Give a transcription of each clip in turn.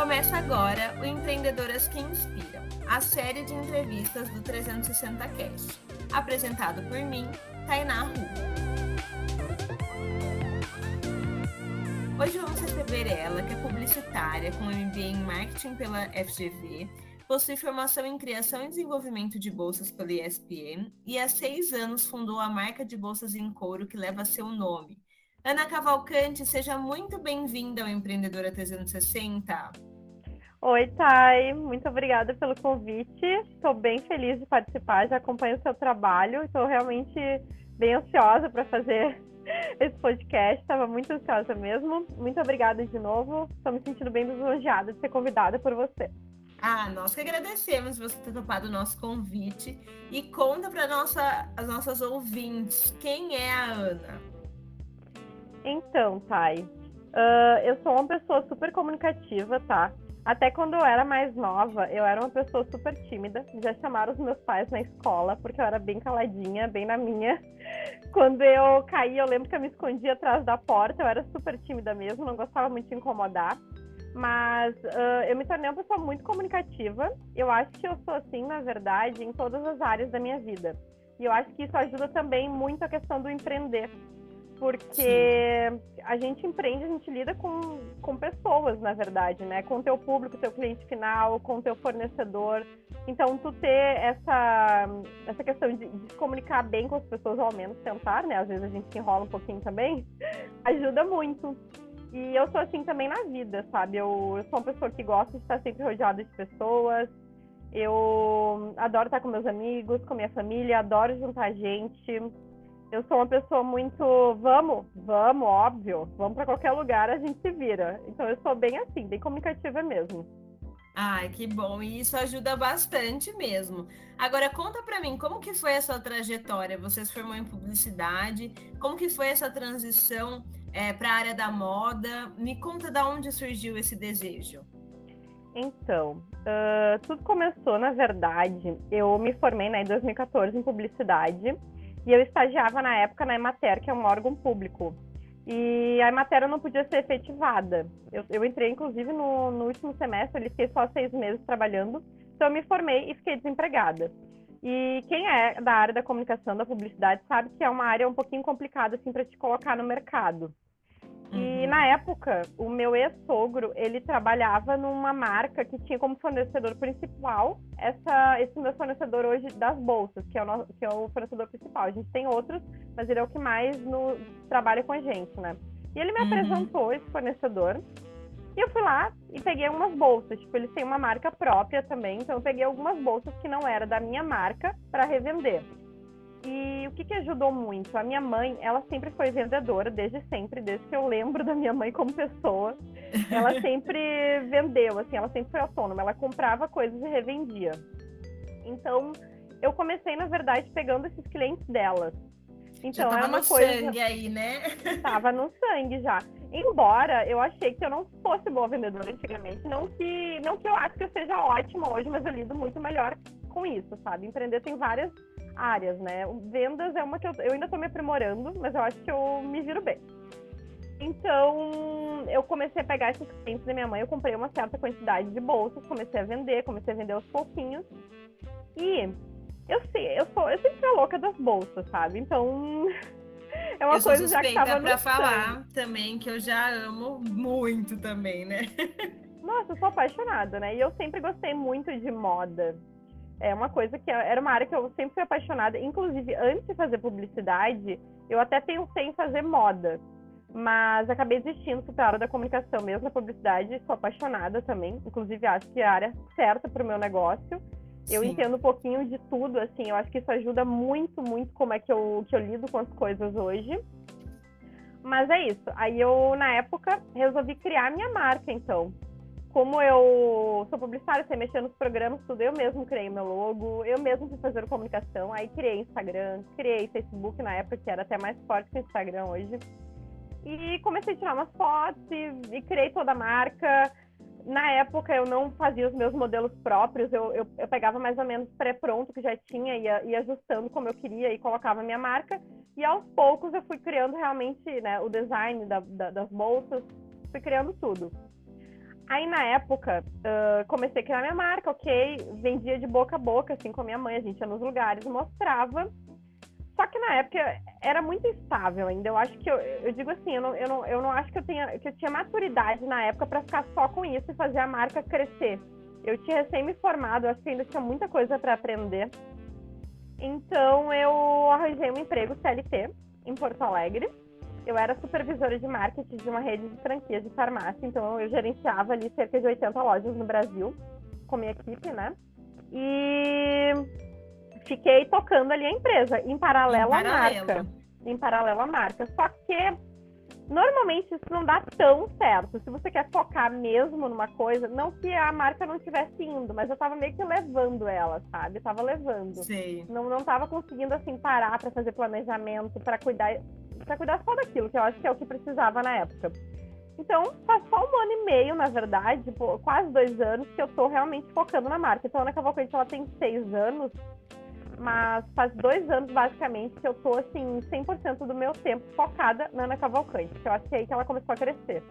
Começa agora o Empreendedoras que Inspiram, a série de entrevistas do 360 Cast, apresentado por mim, Tainá Rua. Hoje vamos receber ela, que é publicitária com MBA em Marketing pela FGV, possui formação em criação e desenvolvimento de bolsas pela ESPN e há seis anos fundou a marca de bolsas em couro que leva seu nome, Ana Cavalcante, seja muito bem-vinda ao Empreendedora 360. Oi, Thay, muito obrigada pelo convite. Estou bem feliz de participar, já acompanho o seu trabalho, estou realmente bem ansiosa para fazer esse podcast, estava muito ansiosa mesmo. Muito obrigada de novo, estou me sentindo bem lisonjeada de ser convidada por você. Ah, nós que agradecemos você ter topado o nosso convite e conta para nossa, as nossas ouvintes quem é a Ana. Então, Thay, uh, eu sou uma pessoa super comunicativa, tá? Até quando eu era mais nova, eu era uma pessoa super tímida. Já chamaram os meus pais na escola, porque eu era bem caladinha, bem na minha. Quando eu caí, eu lembro que eu me escondia atrás da porta. Eu era super tímida mesmo, não gostava muito de incomodar. Mas uh, eu me tornei uma pessoa muito comunicativa. Eu acho que eu sou assim, na verdade, em todas as áreas da minha vida. E eu acho que isso ajuda também muito a questão do empreender porque Sim. a gente empreende, a gente lida com, com pessoas, na verdade, né? Com o teu público, teu cliente final, com o teu fornecedor. Então, tu ter essa, essa questão de, de se comunicar bem com as pessoas, ou ao menos tentar, né? Às vezes a gente se enrola um pouquinho também, ajuda muito. E eu sou assim também na vida, sabe? Eu, eu sou uma pessoa que gosta de estar sempre rodeada de pessoas. Eu adoro estar com meus amigos, com minha família, adoro juntar gente eu sou uma pessoa muito vamos, vamos, óbvio, vamos para qualquer lugar, a gente se vira. Então eu sou bem assim, bem comunicativa mesmo. Ai, que bom, e isso ajuda bastante mesmo. Agora conta para mim, como que foi a sua trajetória? Você se formou em publicidade, como que foi essa transição é, para a área da moda? Me conta da onde surgiu esse desejo. Então, uh, tudo começou, na verdade, eu me formei né, em 2014 em publicidade e eu estagiava na época na Emater, que é um órgão público. E a Emater não podia ser efetivada. Eu, eu entrei, inclusive, no, no último semestre, eu fiquei só seis meses trabalhando. Então, eu me formei e fiquei desempregada. E quem é da área da comunicação, da publicidade, sabe que é uma área um pouquinho complicada, assim, para te colocar no mercado. E uhum. na época, o meu ex-sogro, ele trabalhava numa marca que tinha como fornecedor principal essa, esse meu fornecedor hoje das bolsas, que é, o nosso, que é o fornecedor principal. A gente tem outros, mas ele é o que mais no, trabalha com a gente, né? E ele me uhum. apresentou esse fornecedor. E eu fui lá e peguei algumas bolsas. Tipo, eles têm uma marca própria também, então eu peguei algumas bolsas que não era da minha marca para revender. E o que, que ajudou muito? A minha mãe, ela sempre foi vendedora, desde sempre, desde que eu lembro da minha mãe como pessoa. Ela sempre vendeu, assim, ela sempre foi autônoma. Ela comprava coisas e revendia. Então, eu comecei, na verdade, pegando esses clientes delas. Então, já tava uma no coisa. sangue aí, né? Tava no sangue já. Embora eu achei que eu não fosse boa vendedora antigamente, não que, não que eu acho que eu seja ótima hoje, mas eu lido muito melhor com isso, sabe? Empreender tem várias áreas, né? Vendas é uma que eu, eu ainda estou me aprimorando, mas eu acho que eu me viro bem. Então, eu comecei a pegar esses clientes da minha mãe, eu comprei uma certa quantidade de bolsas, comecei a vender, comecei a vender aos pouquinhos. E eu sei, eu sou, eu sempre fui a louca das bolsas, sabe? Então, é uma eu coisa já que tava pra falar também que eu já amo muito também, né? Nossa, eu sou apaixonada, né? E eu sempre gostei muito de moda é uma coisa que era uma área que eu sempre fui apaixonada. Inclusive, antes de fazer publicidade, eu até pensei em fazer moda. Mas acabei desistindo para a área da comunicação mesmo, da publicidade. Sou apaixonada também. Inclusive, acho que é a área certa para o meu negócio. Eu Sim. entendo um pouquinho de tudo, assim. Eu acho que isso ajuda muito, muito como é que eu, que eu lido com as coisas hoje. Mas é isso. Aí eu, na época, resolvi criar minha marca, então como eu sou publicitária, sei mexer nos programas, tudo, eu mesmo criei meu logo, eu mesmo fui fazer comunicação, aí criei Instagram, criei Facebook na época, que era até mais forte que o Instagram hoje. E comecei a tirar umas fotos e, e criei toda a marca. Na época eu não fazia os meus modelos próprios, eu, eu, eu pegava mais ou menos pré-pronto que já tinha, ia, ia ajustando como eu queria e colocava a minha marca. E aos poucos eu fui criando realmente né, o design da, da, das bolsas, fui criando tudo. Aí, na época, uh, comecei a criar minha marca, ok? Vendia de boca a boca, assim, com a minha mãe. A gente ia nos lugares, mostrava. Só que na época era muito instável ainda. Eu acho que eu, eu digo assim, eu não, eu, não, eu não acho que eu, tenha, que eu tinha maturidade na época para ficar só com isso e fazer a marca crescer. Eu tinha recém me formado, acho que ainda tinha muita coisa para aprender. Então eu arranjei um emprego CLT em Porto Alegre. Eu era supervisora de marketing de uma rede de franquias de farmácia, então eu gerenciava ali cerca de 80 lojas no Brasil com minha equipe, né? E fiquei tocando ali a empresa, em paralelo, à marca. Em paralelo à marca. Só que normalmente isso não dá tão certo. Se você quer focar mesmo numa coisa, não que a marca não estivesse indo, mas eu tava meio que levando ela, sabe? Eu tava levando. Sim. Não, não tava conseguindo assim parar para fazer planejamento, para cuidar, para cuidar só daquilo, que eu acho que é o que precisava na época. Então, faz só um ano e meio, na verdade, quase dois anos, que eu tô realmente focando na marca. Então, a Ana Cavalcante, ela tem seis anos, mas faz dois anos, basicamente, que eu tô, assim, 100% do meu tempo focada na Ana Cavalcante, que eu acho que é aí que ela começou a crescer.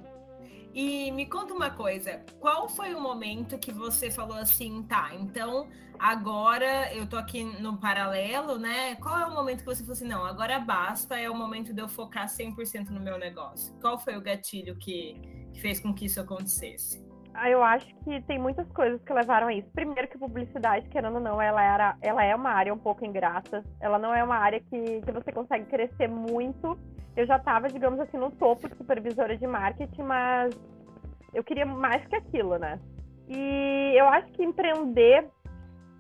E me conta uma coisa, qual foi o momento que você falou assim, tá, então agora eu tô aqui no paralelo, né? Qual é o momento que você falou assim, não, agora basta, é o momento de eu focar 100% no meu negócio? Qual foi o gatilho que, que fez com que isso acontecesse? Ah, eu acho que tem muitas coisas que levaram a isso. Primeiro que publicidade, querendo ou não, ela, era, ela é uma área um pouco ingrata. Ela não é uma área que, que você consegue crescer muito. Eu já estava, digamos assim, no topo de supervisora de marketing, mas eu queria mais que aquilo, né? E eu acho que empreender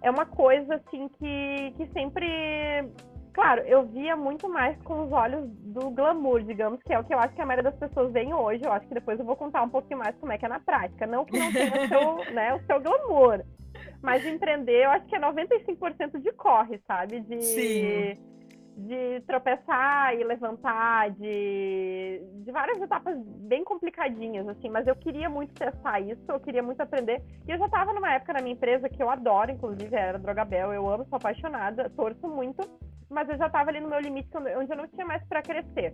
é uma coisa, assim, que, que sempre Claro, eu via muito mais com os olhos do glamour, digamos, que é o que eu acho que a maioria das pessoas veem hoje. Eu acho que depois eu vou contar um pouquinho mais como é que é na prática. Não que não tenha o seu, né, o seu glamour. Mas empreender, eu acho que é 95% de corre, sabe? De, Sim. de tropeçar e levantar, de, de várias etapas bem complicadinhas, assim. Mas eu queria muito testar isso, eu queria muito aprender. E eu já estava numa época na minha empresa que eu adoro, inclusive, era Drogabel. Eu amo, sou apaixonada, torço muito mas eu já estava ali no meu limite, onde eu não tinha mais para crescer.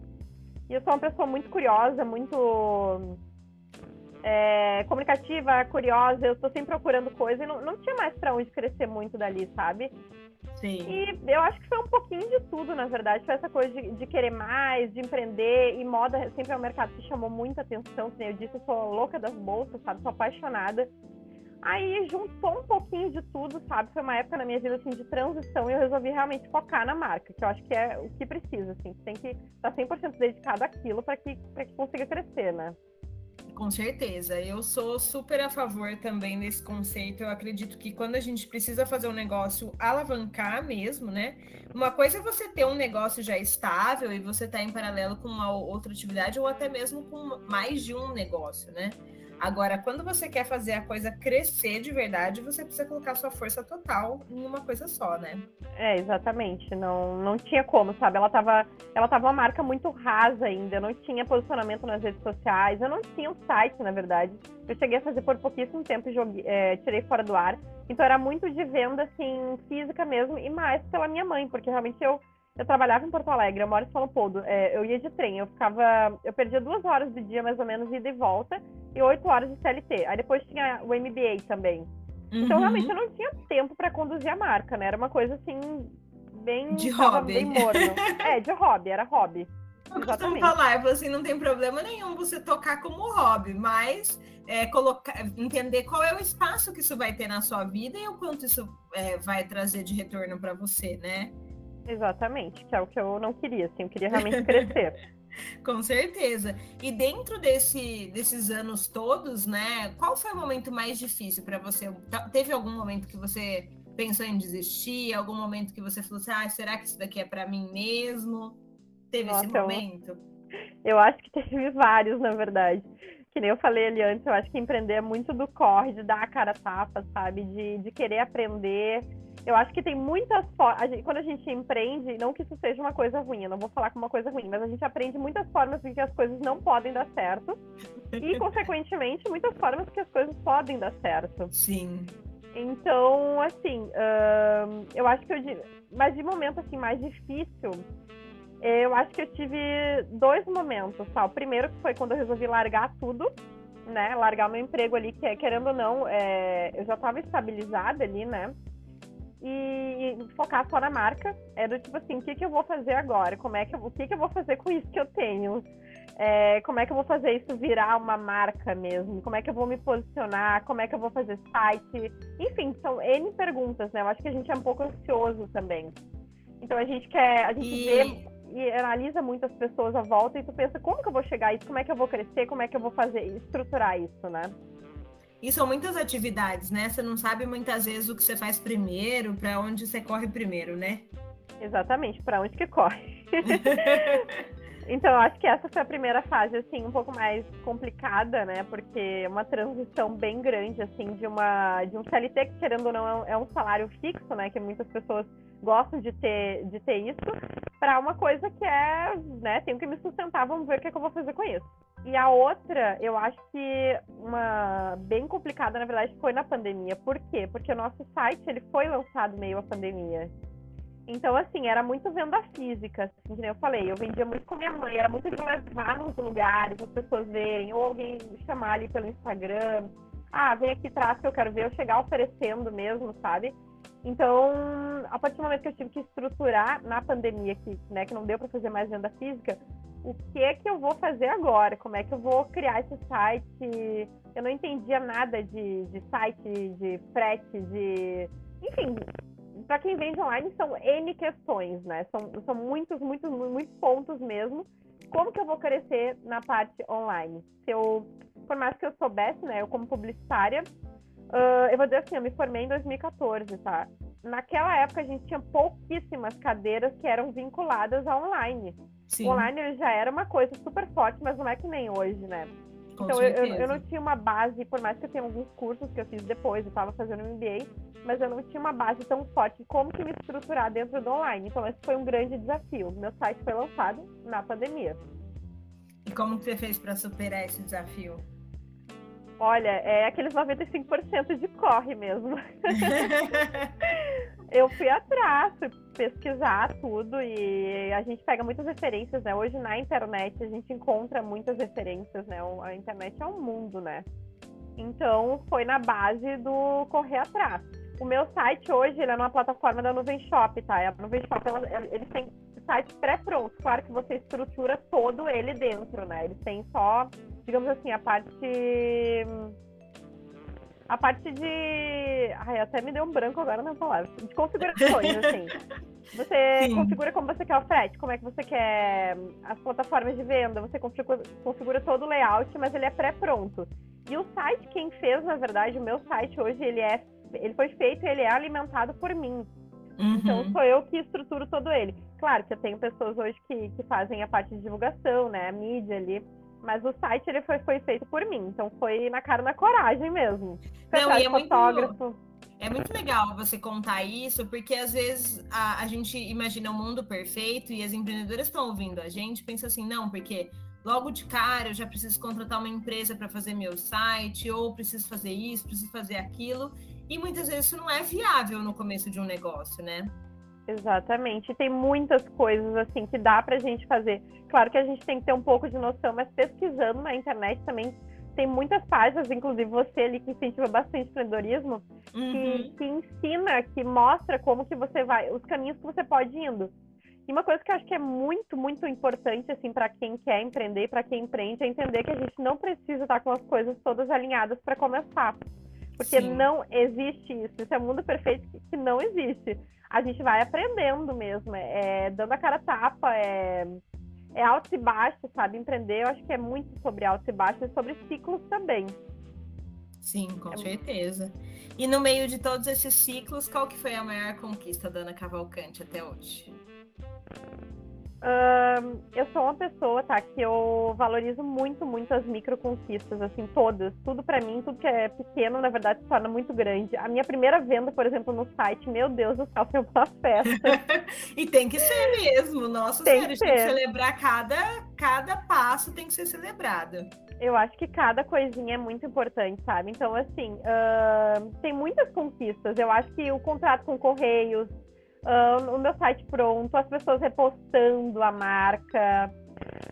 E eu sou uma pessoa muito curiosa, muito é, comunicativa, curiosa, eu estou sempre procurando coisa e não, não tinha mais para onde crescer muito dali, sabe? Sim. E eu acho que foi um pouquinho de tudo, na verdade. Foi essa coisa de, de querer mais, de empreender. E moda sempre é um mercado que chamou muita atenção. Como eu disse, eu sou louca das bolsas, sabe? Sou apaixonada. Aí juntou um pouquinho de tudo, sabe? Foi uma época na minha vida assim de transição e eu resolvi realmente focar na marca, que eu acho que é o que precisa, assim. Você tem que estar 100% dedicado àquilo para que, que consiga crescer, né? Com certeza. Eu sou super a favor também desse conceito. Eu acredito que quando a gente precisa fazer um negócio alavancar mesmo, né? Uma coisa é você ter um negócio já estável e você tá em paralelo com uma outra atividade ou até mesmo com mais de um negócio, né? Agora, quando você quer fazer a coisa crescer de verdade, você precisa colocar sua força total em uma coisa só, né? É, exatamente. Não, não tinha como, sabe? Ela tava, ela tava uma marca muito rasa ainda, não tinha posicionamento nas redes sociais, eu não tinha um site, na verdade. Eu cheguei a fazer por pouquíssimo tempo e joguei, é, tirei fora do ar. Então era muito de venda, assim, física mesmo, e mais pela minha mãe, porque realmente eu eu trabalhava em Porto Alegre, eu moro em São Leopoldo. É, eu ia de trem, eu ficava. Eu perdia duas horas do dia, mais ou menos, ida e volta, e oito horas de CLT. Aí depois tinha o MBA também. Uhum. Então, realmente, eu não tinha tempo para conduzir a marca, né? Era uma coisa assim, bem. De hobby. Bem morno. é, de hobby, era hobby. Eu costumo falar, eu assim, não tem problema nenhum você tocar como hobby, mas é, colocar, entender qual é o espaço que isso vai ter na sua vida e o quanto isso é, vai trazer de retorno para você, né? Exatamente, que é o que eu não queria, assim, eu queria realmente crescer. Com certeza. E dentro desse, desses anos todos, né, qual foi o momento mais difícil para você? Tá, teve algum momento que você pensou em desistir? Algum momento que você falou assim, ah, será que isso daqui é para mim mesmo? Teve Nossa, esse momento? Eu, eu acho que teve vários, na verdade. Que nem eu falei ali antes, eu acho que empreender é muito do corre, de dar a cara a tapa, sabe? De, de querer aprender eu acho que tem muitas formas. Quando a gente empreende, não que isso seja uma coisa ruim, eu não vou falar como uma coisa ruim, mas a gente aprende muitas formas de que as coisas não podem dar certo. E, consequentemente, muitas formas que as coisas podem dar certo. Sim. Então, assim, uh, eu acho que eu. Mas de momento assim, mais difícil, eu acho que eu tive dois momentos, tá? O primeiro que foi quando eu resolvi largar tudo né, largar meu emprego ali, que querendo ou não, é, eu já estava estabilizada ali, né? E, e, focar só na marca. Era tipo assim, o que, que eu vou fazer agora? Como é que eu, o que, que eu vou fazer com isso que eu tenho? É, como é que eu vou fazer isso virar uma marca mesmo? Como é que eu vou me posicionar? Como é que eu vou fazer site? Enfim, são N perguntas, né? Eu acho que a gente é um pouco ansioso também. Então a gente quer, a gente e... vê e analisa muitas pessoas à volta e tu pensa, como que eu vou chegar a isso? Como é que eu vou crescer? Como é que eu vou fazer, estruturar isso, né? E são muitas atividades, né? Você não sabe muitas vezes o que você faz primeiro, para onde você corre primeiro, né? Exatamente, para onde que corre. Então, eu acho que essa foi a primeira fase, assim, um pouco mais complicada, né? Porque é uma transição bem grande, assim, de uma de um CLT que, querendo ou não, é um salário fixo, né? Que muitas pessoas gostam de ter, de ter isso, para uma coisa que é, né? Tenho que me sustentar, vamos ver o que, é que eu vou fazer com isso. E a outra, eu acho que uma bem complicada, na verdade, foi na pandemia. Por quê? Porque o nosso site, ele foi lançado meio à pandemia. Então, assim, era muito venda física, assim, que eu falei. Eu vendia muito com minha mãe, era muito de levar nos lugares, as pessoas verem, ou alguém chamar ali pelo Instagram. Ah, vem aqui, traz que eu quero ver, eu chegar oferecendo mesmo, sabe? Então, a partir do momento que eu tive que estruturar na pandemia, que, né, que não deu para fazer mais venda física, o que é que eu vou fazer agora? Como é que eu vou criar esse site? Eu não entendia nada de, de site, de frete, de. Enfim, para quem vende online são N questões, né? São, são muitos, muitos, muitos pontos mesmo. Como que eu vou crescer na parte online? Se eu, por mais que eu soubesse, né, eu como publicitária, uh, eu vou dizer assim, eu me formei em 2014, tá? Naquela época a gente tinha pouquíssimas cadeiras que eram vinculadas a online. Sim. O online já era uma coisa super forte, mas não é que nem hoje, né? então eu, eu, não tinha uma base, por mais que eu tenha alguns cursos que eu fiz depois, eu estava fazendo MBA, mas eu não tinha uma base tão forte de como que me estruturar dentro do online. Então esse foi um grande desafio. Meu site foi lançado na pandemia. E como você fez para superar esse desafio? Olha, é aqueles 95% de corre mesmo. eu fui atrás, fui pesquisar tudo e a gente pega muitas referências, né? Hoje na internet a gente encontra muitas referências, né? A internet é um mundo, né? Então foi na base do correr atrás. O meu site hoje ele é numa plataforma da Nuvem Shop, tá? A Nuvem Shop eles têm site pré-pronto. Claro que você estrutura todo ele dentro, né? Eles têm só, digamos assim, a parte a parte de. Ai, até me deu um branco agora na palavra. De configurações, assim. Você Sim. configura como você quer o frete, como é que você quer as plataformas de venda, você configura, configura todo o layout, mas ele é pré-pronto. E o site, quem fez, na verdade, o meu site hoje, ele é ele foi feito e ele é alimentado por mim. Uhum. Então sou eu que estruturo todo ele. Claro que eu tenho pessoas hoje que, que fazem a parte de divulgação, né? A mídia ali. Mas o site ele foi, foi feito por mim. Então foi na cara na coragem mesmo. Não, e é fotógrafo. Muito... É muito legal você contar isso, porque às vezes a, a gente imagina um mundo perfeito e as empreendedoras estão ouvindo a gente, pensa assim, não, porque logo de cara eu já preciso contratar uma empresa para fazer meu site, ou preciso fazer isso, preciso fazer aquilo. E muitas vezes isso não é viável no começo de um negócio, né? Exatamente. Tem muitas coisas assim que dá pra gente fazer. Claro que a gente tem que ter um pouco de noção, mas pesquisando na internet também tem muitas páginas, inclusive você ali que incentiva bastante empreendedorismo, uhum. que, que ensina, que mostra como que você vai, os caminhos que você pode ir indo. E uma coisa que eu acho que é muito, muito importante assim para quem quer empreender, para quem empreende, é entender que a gente não precisa estar com as coisas todas alinhadas para começar. Porque Sim. não existe isso. Isso é um mundo perfeito que não existe. A gente vai aprendendo mesmo, é, é dando a cara tapa, é, é altos e baixos, sabe? Empreender, eu acho que é muito sobre altos e baixos e sobre ciclos também. Sim, com é certeza. E no meio de todos esses ciclos, qual que foi a maior conquista da Ana Cavalcante até hoje? Uh, eu sou uma pessoa, tá, que eu valorizo muito, muito as micro conquistas, assim, todas. Tudo para mim, tudo que é pequeno, na verdade, se torna muito grande. A minha primeira venda, por exemplo, no site, meu Deus do céu, foi uma festa. e tem que ser mesmo, nossa tem senhora, que tem que celebrar cada, cada passo, tem que ser celebrado. Eu acho que cada coisinha é muito importante, sabe? Então, assim, uh, tem muitas conquistas. Eu acho que o contrato com Correios, uh, o meu site pronto, as pessoas repostando a marca.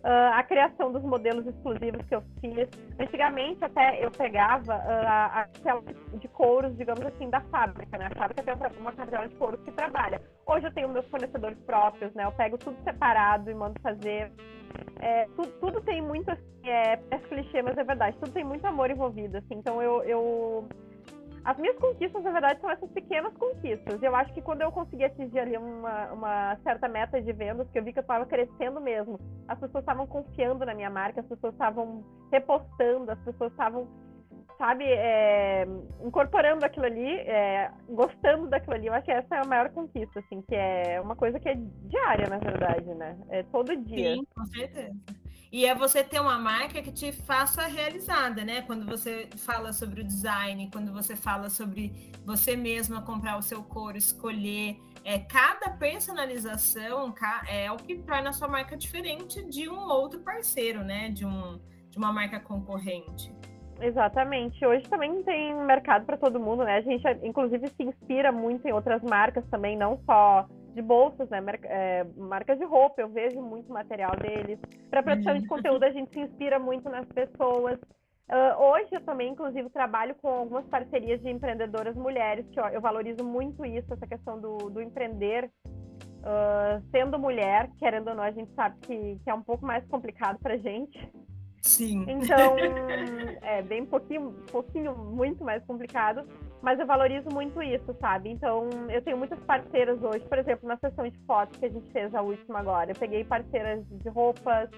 Uh, a criação dos modelos exclusivos que eu fiz. Antigamente, até eu pegava uh, a cartela de couros, digamos assim, da fábrica, né? A fábrica tem uma cartela de couros que trabalha. Hoje eu tenho meus fornecedores próprios, né? Eu pego tudo separado e mando fazer. É, tudo, tudo, tem muito, assim, é, é clichê, mas é verdade, tudo tem muito amor envolvido, assim. Então eu, eu as minhas conquistas, na verdade, são essas pequenas conquistas. Eu acho que quando eu consegui atingir ali uma, uma certa meta de vendas, que eu vi que eu estava crescendo mesmo, as pessoas estavam confiando na minha marca, as pessoas estavam repostando, as pessoas estavam, sabe, é, incorporando aquilo ali, é, gostando daquilo ali. Eu acho que essa é a maior conquista, assim, que é uma coisa que é diária, na verdade, né? É todo dia. Sim, com certeza. E é você ter uma marca que te faça realizada, né? Quando você fala sobre o design, quando você fala sobre você mesma comprar o seu couro, escolher. É, cada personalização é o que torna a sua marca diferente de um outro parceiro, né? De, um, de uma marca concorrente. Exatamente. Hoje também tem mercado para todo mundo, né? A gente, inclusive, se inspira muito em outras marcas também, não só de bolsas, né? É, marcas de roupa, eu vejo muito material deles. Para produção de uhum. conteúdo, a gente se inspira muito nas pessoas. Uh, hoje eu também, inclusive, trabalho com algumas parcerias de empreendedoras mulheres, que ó, eu valorizo muito isso, essa questão do, do empreender. Uh, sendo mulher, querendo ou não, a gente sabe que, que é um pouco mais complicado para gente. Sim. Então, é bem pouquinho, pouquinho, muito mais complicado, mas eu valorizo muito isso, sabe? Então, eu tenho muitas parceiras hoje, por exemplo, na sessão de fotos que a gente fez a última agora, eu peguei parceiras de roupas,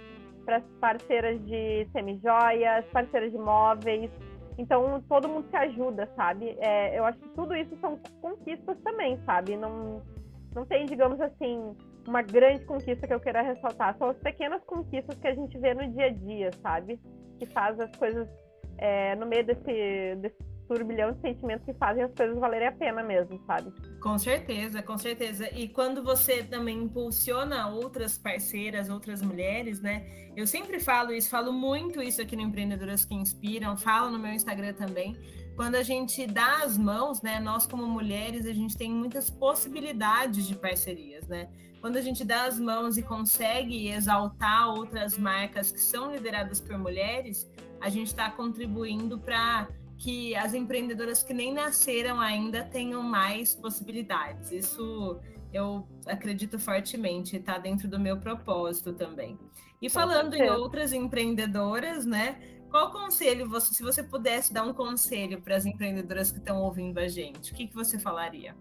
parceiras de semijoias, parceiras de móveis. Então, todo mundo se ajuda, sabe? É, eu acho que tudo isso são conquistas também, sabe? Não, não tem, digamos assim, uma grande conquista que eu queira ressaltar. São as pequenas conquistas que a gente vê no dia a dia, sabe? Que faz as coisas é, no meio desse, desse turbilhão de sentimentos que fazem as coisas valerem a pena mesmo, sabe? Com certeza, com certeza. E quando você também impulsiona outras parceiras, outras mulheres, né? Eu sempre falo isso, falo muito isso aqui no Empreendedoras que Inspiram, falo no meu Instagram também. Quando a gente dá as mãos, né? Nós como mulheres, a gente tem muitas possibilidades de parcerias, né? quando a gente dá as mãos e consegue exaltar outras marcas que são lideradas por mulheres, a gente está contribuindo para que as empreendedoras que nem nasceram ainda tenham mais possibilidades. Isso eu acredito fortemente, está dentro do meu propósito também. E falando em outras empreendedoras, né? Qual conselho você, se você pudesse dar um conselho para as empreendedoras que estão ouvindo a gente, o que, que você falaria?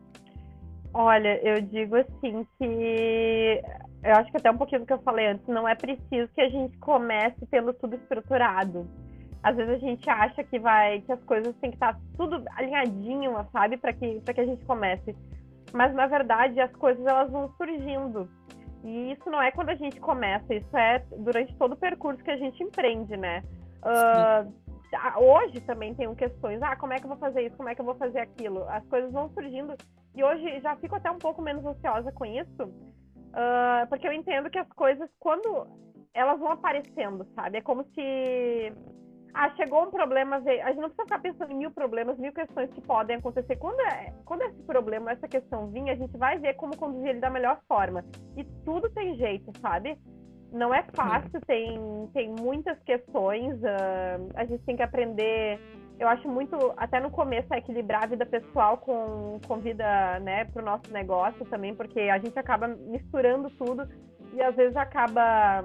Olha, eu digo assim que eu acho que até um pouquinho do que eu falei antes, não é preciso que a gente comece tendo tudo estruturado. Às vezes a gente acha que vai que as coisas têm que estar tudo alinhadinho, sabe, para que para que a gente comece. Mas na verdade as coisas elas vão surgindo. E isso não é quando a gente começa, isso é durante todo o percurso que a gente empreende, né? Uh, hoje também tem questões, ah, como é que eu vou fazer isso, como é que eu vou fazer aquilo? As coisas vão surgindo e hoje já fico até um pouco menos ansiosa com isso, uh, porque eu entendo que as coisas, quando elas vão aparecendo, sabe? É como se. Ah, chegou um problema, a gente não precisa ficar pensando em mil problemas, mil questões que podem acontecer. Quando, é, quando esse problema, essa questão vir, a gente vai ver como conduzir ele da melhor forma. E tudo tem jeito, sabe? Não é fácil, tem, tem muitas questões, uh, a gente tem que aprender eu acho muito, até no começo, é equilibrar a vida pessoal com, com vida, né, pro nosso negócio também, porque a gente acaba misturando tudo e às vezes acaba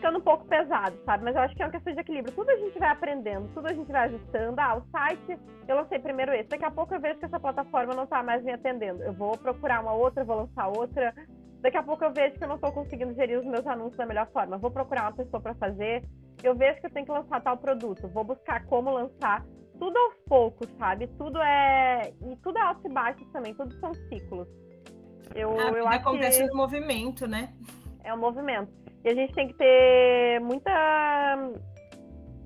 ficando um pouco pesado, sabe? Mas eu acho que é uma questão de equilíbrio. Tudo a gente vai aprendendo, tudo a gente vai ajustando. Ah, o site, eu lancei primeiro esse. Daqui a pouco eu vejo que essa plataforma não está mais me atendendo. Eu vou procurar uma outra, vou lançar outra. Daqui a pouco eu vejo que eu não estou conseguindo gerir os meus anúncios da melhor forma. Vou procurar uma pessoa para fazer. Eu vejo que eu tenho que lançar tal produto. Vou buscar como lançar. Tudo aos poucos, sabe? Tudo é. E tudo é altos e baixos também. Tudo são ciclos. Eu, a eu acho acontece que... no movimento, né? É um movimento. E a gente tem que ter muita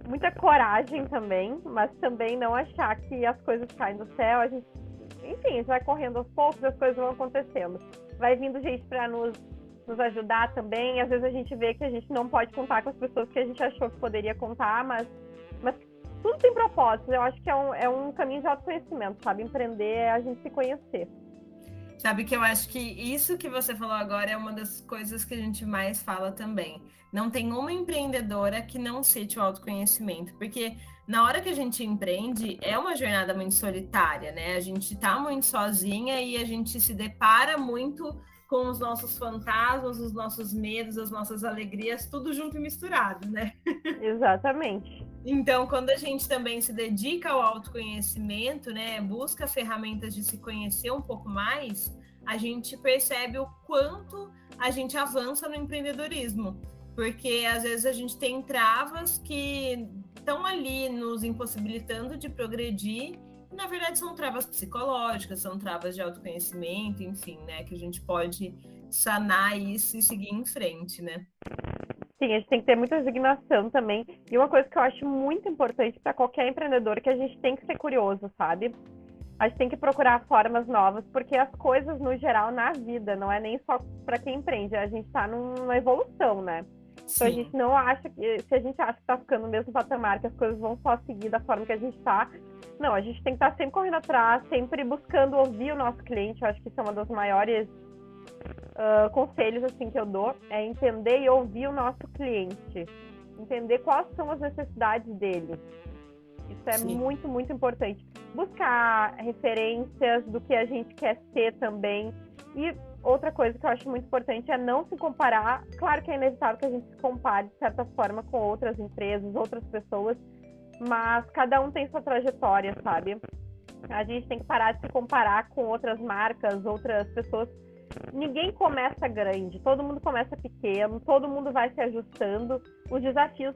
muita coragem também, mas também não achar que as coisas caem do céu. A gente, enfim, a gente vai correndo aos poucos, as coisas vão acontecendo vai vindo gente para nos, nos ajudar também. Às vezes a gente vê que a gente não pode contar com as pessoas que a gente achou que poderia contar, mas, mas tudo tem propósito. Eu acho que é um, é um caminho de autoconhecimento, sabe? Empreender é a gente se conhecer. Sabe que eu acho que isso que você falou agora é uma das coisas que a gente mais fala também. Não tem uma empreendedora que não cite o autoconhecimento, porque na hora que a gente empreende, é uma jornada muito solitária, né? A gente tá muito sozinha e a gente se depara muito com os nossos fantasmas, os nossos medos, as nossas alegrias, tudo junto e misturado, né? Exatamente. Então, quando a gente também se dedica ao autoconhecimento, né, busca ferramentas de se conhecer um pouco mais, a gente percebe o quanto a gente avança no empreendedorismo. Porque às vezes a gente tem travas que estão ali nos impossibilitando de progredir. E, na verdade, são travas psicológicas, são travas de autoconhecimento, enfim, né? Que a gente pode sanar isso e seguir em frente, né? Sim, a gente tem que ter muita resignação também. E uma coisa que eu acho muito importante para qualquer empreendedor é que a gente tem que ser curioso, sabe? A gente tem que procurar formas novas, porque as coisas, no geral, na vida, não é nem só para quem empreende, a gente está numa evolução, né? Sim. Então a gente não acha que, se a gente acha que está ficando no mesmo patamar, que as coisas vão só seguir da forma que a gente está, não, a gente tem que estar tá sempre correndo atrás, sempre buscando ouvir o nosso cliente. Eu acho que isso é uma das maiores uh, conselhos assim que eu dou é entender e ouvir o nosso cliente, entender quais são as necessidades dele. Isso é Sim. muito, muito importante. Buscar referências do que a gente quer ser também. E outra coisa que eu acho muito importante é não se comparar. Claro que é inevitável que a gente se compare, de certa forma, com outras empresas, outras pessoas, mas cada um tem sua trajetória, sabe? A gente tem que parar de se comparar com outras marcas, outras pessoas, ninguém começa grande, todo mundo começa pequeno, todo mundo vai se ajustando. Os desafios,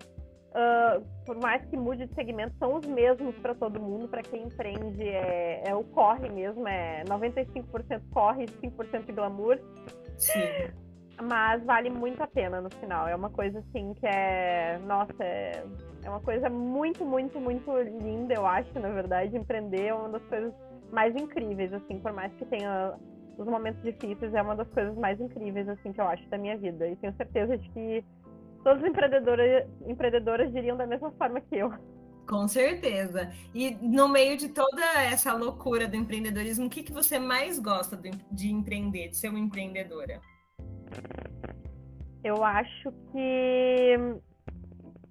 uh, por mais que mude de segmento, são os mesmos para todo mundo. Para quem empreende, é, é, o corre mesmo, é 95% corre e 5% de glamour. Sim. Mas vale muito a pena no final. É uma coisa assim que é. Nossa, é, é uma coisa muito, muito, muito linda, eu acho, na verdade. Empreender é uma das coisas mais incríveis, assim, por mais que tenha os momentos difíceis é uma das coisas mais incríveis assim que eu acho da minha vida e tenho certeza de que todas as empreendedoras empreendedoras diriam da mesma forma que eu. Com certeza. E no meio de toda essa loucura do empreendedorismo, o que, que você mais gosta de, de empreender, de ser uma empreendedora? Eu acho que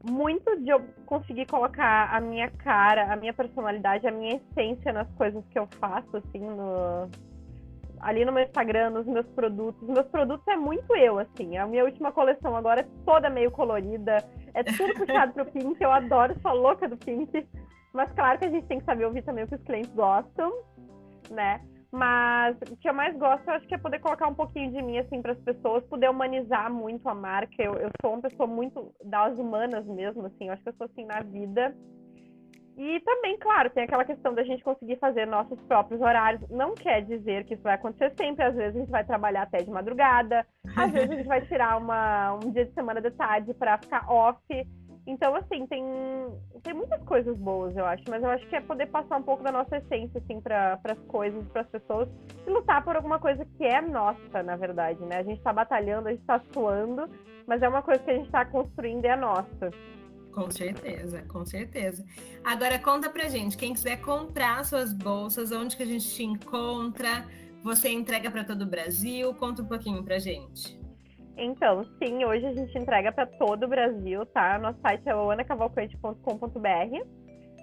muito de eu conseguir colocar a minha cara, a minha personalidade, a minha essência nas coisas que eu faço, assim, no, ali no meu Instagram, nos meus produtos. Os meus produtos é muito eu, assim. A minha última coleção agora é toda meio colorida, é tudo puxado pro pink. Eu adoro, sou louca do pink. Mas claro que a gente tem que saber ouvir também o que os clientes gostam, né? Mas o que eu mais gosto, eu acho que é poder colocar um pouquinho de mim, assim, para as pessoas, poder humanizar muito a marca. Eu, eu sou uma pessoa muito das humanas mesmo, assim. Eu acho que eu sou assim na vida. E também, claro, tem aquela questão da gente conseguir fazer nossos próprios horários. Não quer dizer que isso vai acontecer sempre. Às vezes a gente vai trabalhar até de madrugada, às vezes a gente vai tirar uma, um dia de semana de tarde para ficar off. Então, assim, tem, tem muitas coisas boas, eu acho, mas eu acho que é poder passar um pouco da nossa essência, assim, para as coisas, para as pessoas e lutar por alguma coisa que é nossa, na verdade, né? A gente está batalhando, a gente está suando, mas é uma coisa que a gente está construindo é nossa. Com certeza, com certeza. Agora conta pra gente, quem quiser comprar suas bolsas, onde que a gente te encontra? Você entrega para todo o Brasil? Conta um pouquinho pra gente. Então, sim, hoje a gente entrega para todo o Brasil, tá? Nosso site é anacavalcante.com.br. Uh,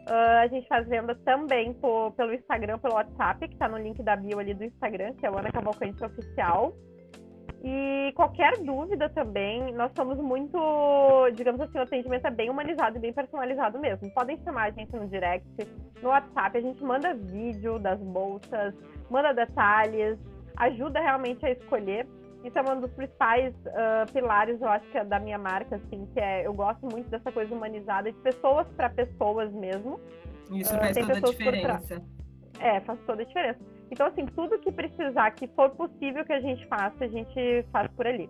ah, a gente faz venda também por, pelo Instagram, pelo WhatsApp, que está no link da bio ali do Instagram, que é o Ana Cavalcante Oficial. E qualquer dúvida também, nós somos muito, digamos assim, o atendimento é bem humanizado e bem personalizado mesmo. Podem chamar a gente no direct, no WhatsApp, a gente manda vídeo das bolsas, manda detalhes, ajuda realmente a escolher. Isso é um dos principais uh, pilares, eu acho que é da minha marca, assim, que é eu gosto muito dessa coisa humanizada, de pessoas para pessoas mesmo. Isso uh, faz toda a diferença. É, faz toda a diferença. Então, assim, tudo que precisar, que for possível que a gente faça, a gente faz por ali.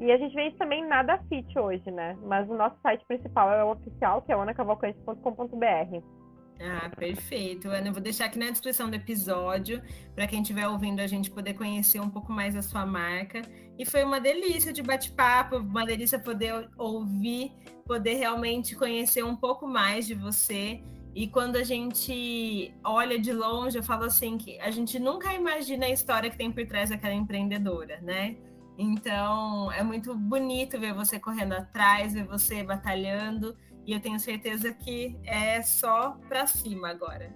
E a gente vende também nada fit hoje, né? Mas o nosso site principal é o oficial, que é anacavalcante.com.br. Ah, perfeito. Ana, eu vou deixar aqui na descrição do episódio para quem estiver ouvindo a gente poder conhecer um pouco mais a sua marca. E foi uma delícia de bate-papo, uma delícia poder ouvir, poder realmente conhecer um pouco mais de você E quando a gente olha de longe, eu falo assim que a gente nunca imagina a história que tem por trás daquela empreendedora, né? Então, é muito bonito ver você correndo atrás, ver você batalhando, e eu tenho certeza que é só para cima agora.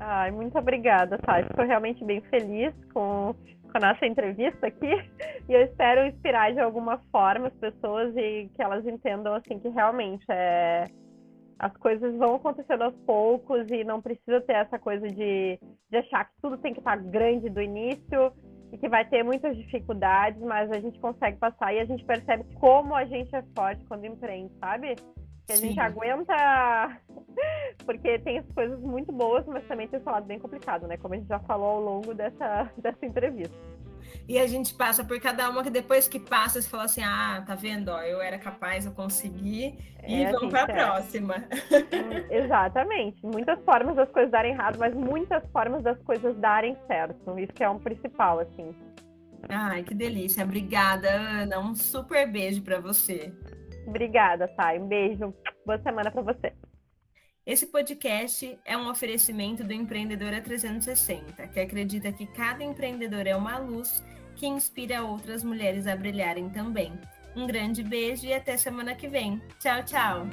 Ai, muito obrigada, Thay. Estou realmente bem feliz com, com a nossa entrevista aqui e eu espero inspirar de alguma forma as pessoas e que elas entendam assim que realmente é, as coisas vão acontecendo aos poucos e não precisa ter essa coisa de, de achar que tudo tem que estar grande do início e que vai ter muitas dificuldades, mas a gente consegue passar e a gente percebe como a gente é forte quando empreende, sabe? Que a Sim. gente aguenta, porque tem as coisas muito boas, mas também tem esse lado bem complicado, né? Como a gente já falou ao longo dessa, dessa entrevista. E a gente passa por cada uma que depois que passa, você fala assim: ah, tá vendo? Ó, eu era capaz, eu consegui, é, e vamos para a próxima. Hum, exatamente. Muitas formas das coisas darem errado, mas muitas formas das coisas darem certo. Isso que é um principal, assim. Ai, que delícia. Obrigada, Ana. Um super beijo para você. Obrigada, Thay. Um beijo. Boa semana para você. Esse podcast é um oferecimento do Empreendedora 360, que acredita que cada empreendedor é uma luz que inspira outras mulheres a brilharem também. Um grande beijo e até semana que vem. Tchau, tchau!